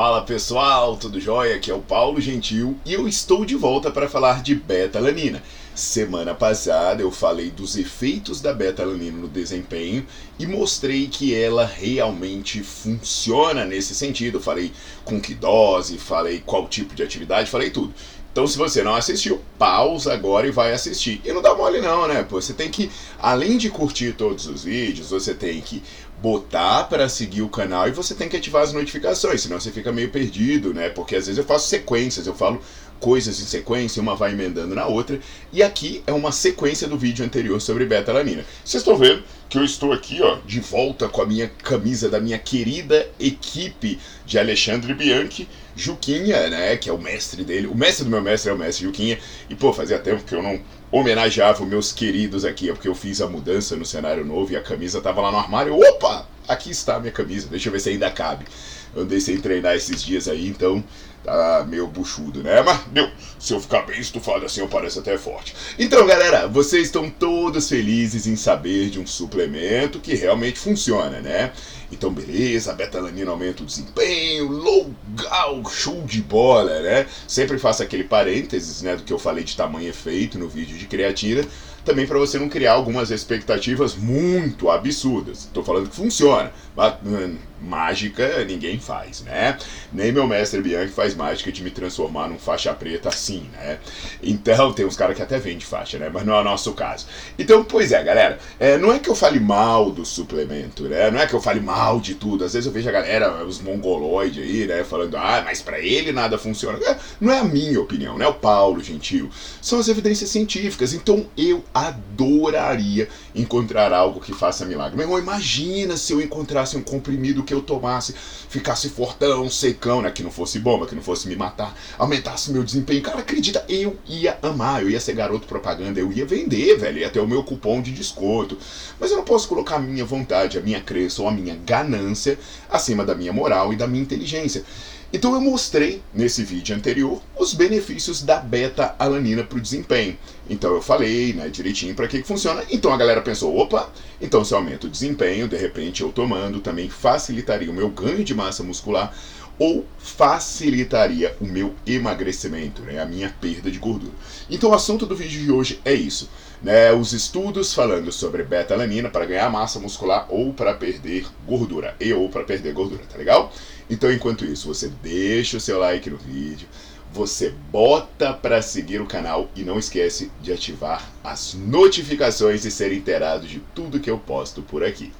Fala pessoal, tudo jóia? Aqui é o Paulo Gentil e eu estou de volta para falar de beta-alanina. Semana passada eu falei dos efeitos da beta-alanina no desempenho e mostrei que ela realmente funciona nesse sentido. Falei com que dose, falei qual tipo de atividade, falei tudo. Então, se você não assistiu, pausa agora e vai assistir. E não dá mole não, né? Pô, você tem que, além de curtir todos os vídeos, você tem que botar para seguir o canal e você tem que ativar as notificações, senão você fica meio perdido, né? Porque às vezes eu faço sequências, eu falo coisas em sequência, uma vai emendando na outra, e aqui é uma sequência do vídeo anterior sobre beta-alanina. Vocês estão vendo que eu estou aqui, ó, de volta com a minha camisa da minha querida equipe de Alexandre Bianchi, Juquinha, né, que é o mestre dele, o mestre do meu mestre é o mestre Juquinha, e pô, fazia tempo que eu não homenageava meus queridos aqui, é porque eu fiz a mudança no cenário novo e a camisa tava lá no armário. Opa! Aqui está a minha camisa, deixa eu ver se ainda cabe. Eu andei sem treinar esses dias aí, então tá meio buchudo, né? Mas, meu, se eu ficar bem estufado assim, eu pareço até forte. Então, galera, vocês estão todos felizes em saber de um suplemento que realmente funciona, né? Então, beleza, betalanina aumenta o desempenho, legal, show de bola, né? Sempre faço aquele parênteses, né, do que eu falei de tamanho efeito no vídeo de creatina, também para você não criar algumas expectativas muito absurdas. Estou falando que funciona, mas hum, mágica ninguém faz, né? Nem meu mestre Bianchi faz mágica de me transformar num faixa preta assim, né? Então, tem uns caras que até vendem faixa, né? Mas não é o nosso caso. Então, pois é, galera, é, não é que eu fale mal do suplemento, né? Não é que eu fale mal de tudo. Às vezes eu vejo a galera, os mongoloides aí, né? Falando, ah, mas para ele nada funciona. É, não é a minha opinião, né? O Paulo Gentil. São as evidências científicas. Então, eu adoraria encontrar algo que faça milagre. Meu irmão, imagina se eu encontrasse um comprimido que eu tomasse, ficasse fortão, secão, né? Que não fosse bomba, que não fosse me matar, aumentasse meu desempenho. Cara, acredita, eu ia amar, eu ia ser garoto propaganda, eu ia vender, velho, ia ter o meu cupom de desconto. Mas eu não posso colocar a minha vontade, a minha crença ou a minha ganância acima da minha moral e da minha inteligência. Então eu mostrei nesse vídeo anterior os benefícios da beta-alanina para o desempenho. Então eu falei né, direitinho para que, que funciona. Então a galera pensou, opa, então se aumenta o desempenho, de repente eu tomando também facilitaria o meu ganho de massa muscular ou facilitaria o meu emagrecimento, né, a minha perda de gordura. Então o assunto do vídeo de hoje é isso. Né, os estudos falando sobre beta-alanina para ganhar massa muscular ou para perder gordura, e ou para perder gordura, tá legal? Então, enquanto isso, você deixa o seu like no vídeo, você bota para seguir o canal e não esquece de ativar as notificações e ser inteirado de tudo que eu posto por aqui.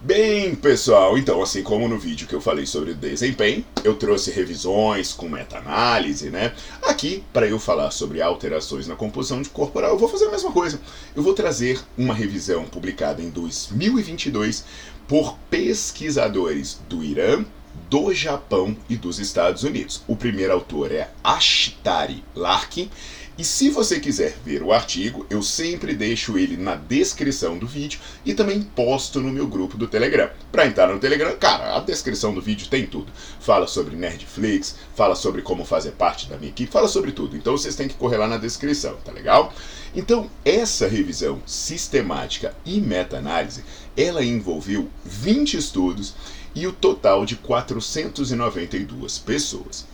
Bem, pessoal, então, assim como no vídeo que eu falei sobre desempenho, eu trouxe revisões com meta-análise, né? Aqui, para eu falar sobre alterações na composição corporal, eu vou fazer a mesma coisa. Eu vou trazer uma revisão publicada em 2022 por pesquisadores do Irã, do Japão e dos Estados Unidos. O primeiro autor é Ashtari Larkin e se você quiser ver o artigo, eu sempre deixo ele na descrição do vídeo e também posto no meu grupo do Telegram. Para entrar no Telegram, cara, a descrição do vídeo tem tudo. Fala sobre Nerdflix, fala sobre como fazer parte da minha equipe, fala sobre tudo. Então vocês têm que correr lá na descrição, tá legal? Então, essa revisão sistemática e meta-análise, ela envolveu 20 estudos e o total de 492 pessoas.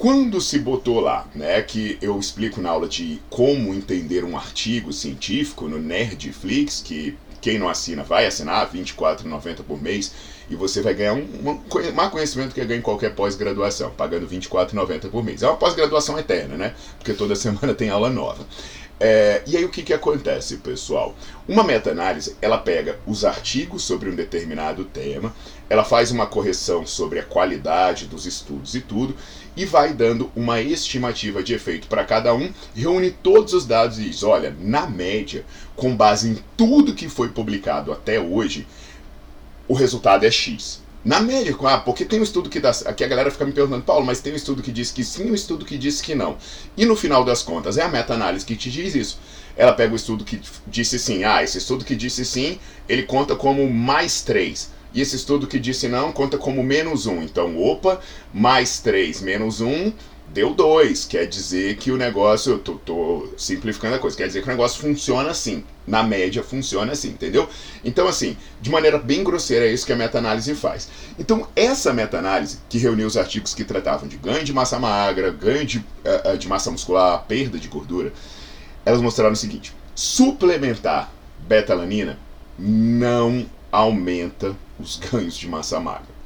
Quando se botou lá, né, que eu explico na aula de como entender um artigo científico no Nerdflix, que quem não assina vai assinar, R$ 24,90 por mês, e você vai ganhar um, um conhecimento que ganha em qualquer pós-graduação, pagando R$ 24,90 por mês. É uma pós-graduação eterna, né? Porque toda semana tem aula nova. É, e aí o que, que acontece, pessoal? Uma meta-análise, ela pega os artigos sobre um determinado tema, ela faz uma correção sobre a qualidade dos estudos e tudo, e vai dando uma estimativa de efeito para cada um, reúne todos os dados e diz, olha, na média, com base em tudo que foi publicado até hoje, o resultado é X. Na média, ah, porque tem um estudo que dá. Aqui a galera fica me perguntando, Paulo, mas tem um estudo que diz que sim e um estudo que diz que não. E no final das contas, é a meta-análise que te diz isso. Ela pega o estudo que disse sim, ah, esse estudo que disse sim, ele conta como mais 3. E esse estudo que disse não conta como menos 1. Então, opa, mais 3 menos 1 deu 2. Quer dizer que o negócio, eu tô, tô, simplificando a coisa, quer dizer que o negócio funciona assim. Na média funciona assim, entendeu? Então, assim, de maneira bem grosseira, é isso que a meta-análise faz. Então, essa meta-análise, que reuniu os artigos que tratavam de ganho de massa magra, ganho de, uh, de massa muscular, perda de gordura, elas mostraram o seguinte: suplementar beta-alanina não aumenta os ganhos de massa magra.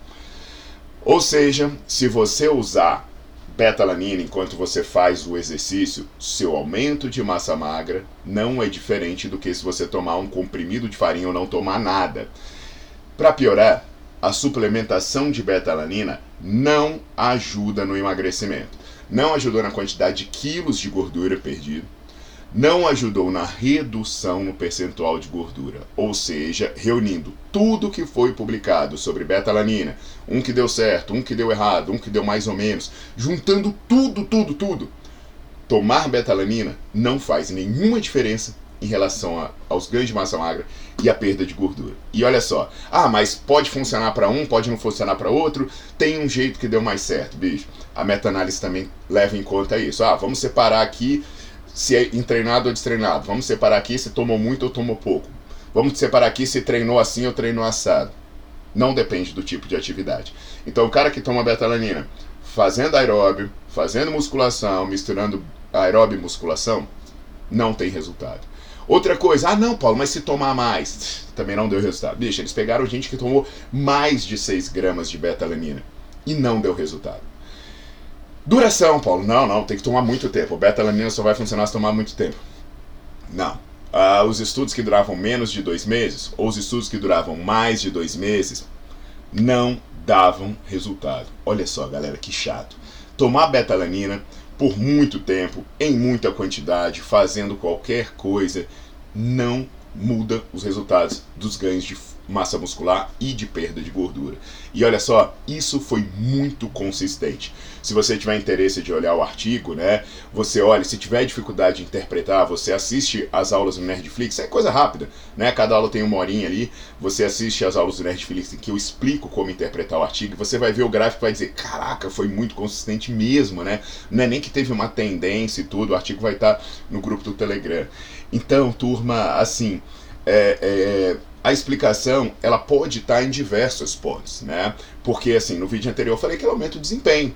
Ou seja, se você usar beta-alanina enquanto você faz o exercício, seu aumento de massa magra não é diferente do que se você tomar um comprimido de farinha ou não tomar nada. Para piorar, a suplementação de beta-alanina não ajuda no emagrecimento. Não ajudou na quantidade de quilos de gordura perdida não ajudou na redução no percentual de gordura, ou seja, reunindo tudo que foi publicado sobre beta-alanina, um que deu certo, um que deu errado, um que deu mais ou menos, juntando tudo, tudo, tudo. Tomar beta-alanina não faz nenhuma diferença em relação a, aos ganhos de massa magra e a perda de gordura. E olha só, ah, mas pode funcionar para um, pode não funcionar para outro, tem um jeito que deu mais certo, bicho. A meta-análise também leva em conta isso. Ah, vamos separar aqui se é treinado ou destreinado. Vamos separar aqui se tomou muito ou tomou pouco. Vamos separar aqui se treinou assim ou treinou assado. Não depende do tipo de atividade. Então, o cara que toma betalanina fazendo aeróbio, fazendo musculação, misturando aeróbio e musculação, não tem resultado. Outra coisa, ah não, Paulo, mas se tomar mais, também não deu resultado. Bicho, eles pegaram gente que tomou mais de 6 gramas de betalanina e não deu resultado. Duração, Paulo. Não, não, tem que tomar muito tempo. Beta-alanina só vai funcionar se tomar muito tempo. Não. Uh, os estudos que duravam menos de dois meses, ou os estudos que duravam mais de dois meses, não davam resultado. Olha só, galera, que chato. Tomar beta-alanina por muito tempo, em muita quantidade, fazendo qualquer coisa, não muda os resultados dos ganhos de massa muscular e de perda de gordura. E olha só, isso foi muito consistente. Se você tiver interesse de olhar o artigo, né, você olha, se tiver dificuldade de interpretar, você assiste as aulas do Nerdflix, é coisa rápida, né? Cada aula tem uma horinha ali, você assiste as aulas do Nerdflix em que eu explico como interpretar o artigo, você vai ver o gráfico e vai dizer, caraca, foi muito consistente mesmo, né? Não é nem que teve uma tendência e tudo, o artigo vai estar no grupo do Telegram. Então, turma, assim, é, é a explicação ela pode estar em diversos pontos, né? Porque assim, no vídeo anterior eu falei que ela aumenta o desempenho.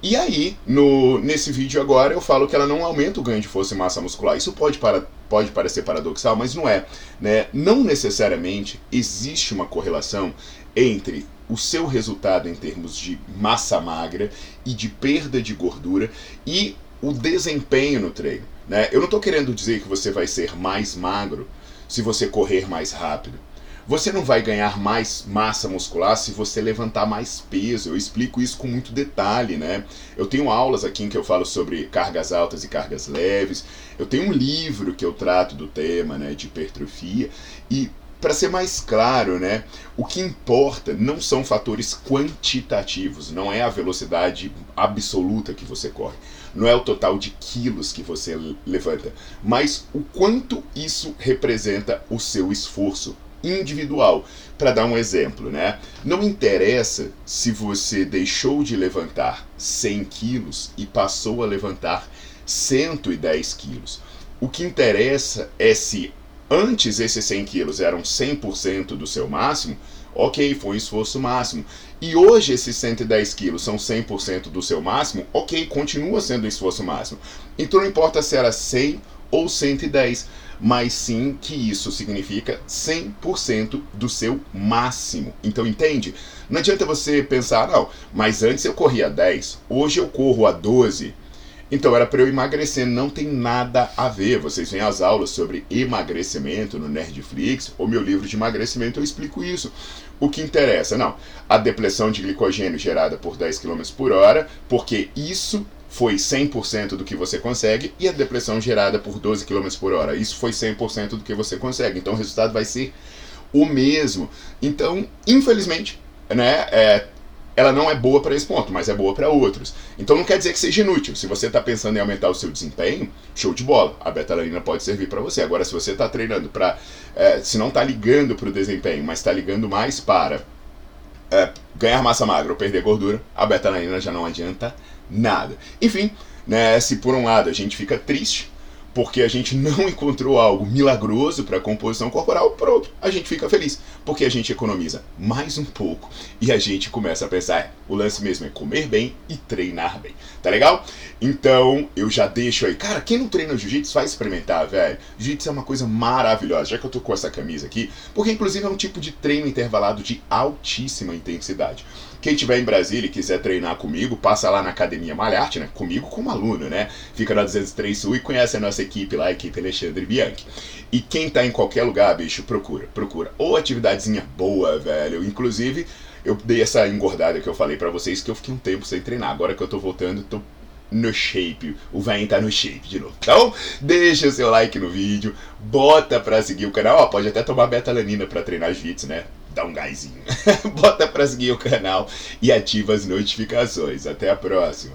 E aí, no, nesse vídeo agora, eu falo que ela não aumenta o ganho de força e massa muscular. Isso pode, para, pode parecer paradoxal, mas não é. Né? Não necessariamente existe uma correlação entre o seu resultado em termos de massa magra e de perda de gordura e o desempenho no treino. Né? Eu não estou querendo dizer que você vai ser mais magro se você correr mais rápido. Você não vai ganhar mais massa muscular se você levantar mais peso. Eu explico isso com muito detalhe, né? Eu tenho aulas aqui em que eu falo sobre cargas altas e cargas leves. Eu tenho um livro que eu trato do tema, né, de hipertrofia e para ser mais claro, né, o que importa não são fatores quantitativos, não é a velocidade absoluta que você corre, não é o total de quilos que você levanta, mas o quanto isso representa o seu esforço individual. Para dar um exemplo, né? Não interessa se você deixou de levantar 100 quilos e passou a levantar 110 quilos. O que interessa é se antes esses 100 quilos eram 100% do seu máximo, ok, foi um esforço máximo. E hoje esses 110 quilos são 100% do seu máximo, ok, continua sendo um esforço máximo. Então não importa se era 100 ou 110, mas sim que isso significa 100% do seu máximo. Então entende? Não adianta você pensar, não, mas antes eu corria 10, hoje eu corro a 12. Então era para eu emagrecer, não tem nada a ver. Vocês veem as aulas sobre emagrecimento no Nerdflix, ou meu livro de emagrecimento eu explico isso. O que interessa, não, a depressão de glicogênio gerada por 10 km por hora, porque isso foi 100% do que você consegue, e a depressão gerada por 12 km por hora, isso foi 100% do que você consegue. Então o resultado vai ser o mesmo. Então, infelizmente, né, é, ela não é boa para esse ponto, mas é boa para outros. Então não quer dizer que seja inútil. Se você está pensando em aumentar o seu desempenho, show de bola. A betalanina pode servir para você. Agora, se você está treinando para, é, se não está ligando para o desempenho, mas está ligando mais para é, ganhar massa magra ou perder gordura, a betalanina já não adianta nada. Enfim, né, se por um lado a gente fica triste porque a gente não encontrou algo milagroso para a composição corporal, pronto, a gente fica feliz, porque a gente economiza mais um pouco e a gente começa a pensar, é, o lance mesmo é comer bem e treinar bem, tá legal? Então eu já deixo aí, cara, quem não treina jiu-jitsu vai experimentar, velho. Jiu-jitsu é uma coisa maravilhosa, já que eu tô com essa camisa aqui, porque inclusive é um tipo de treino intervalado de altíssima intensidade. Quem estiver em Brasília e quiser treinar comigo, passa lá na Academia Malharte, né? Comigo como aluno, né? Fica na 203 Sul e conhece a nossa equipe lá, a equipe Alexandre Bianchi. E quem tá em qualquer lugar, bicho, procura, procura. Ou boa, velho. Inclusive, eu dei essa engordada que eu falei para vocês que eu fiquei um tempo sem treinar. Agora que eu tô voltando, tô no shape. O velho tá no shape de novo. Então, deixa o seu like no vídeo, bota pra seguir o canal. Ó, pode até tomar betalanina pra treinar jiu-jitsu, né? dá um gásinho. Bota para seguir o canal e ativa as notificações. Até a próxima.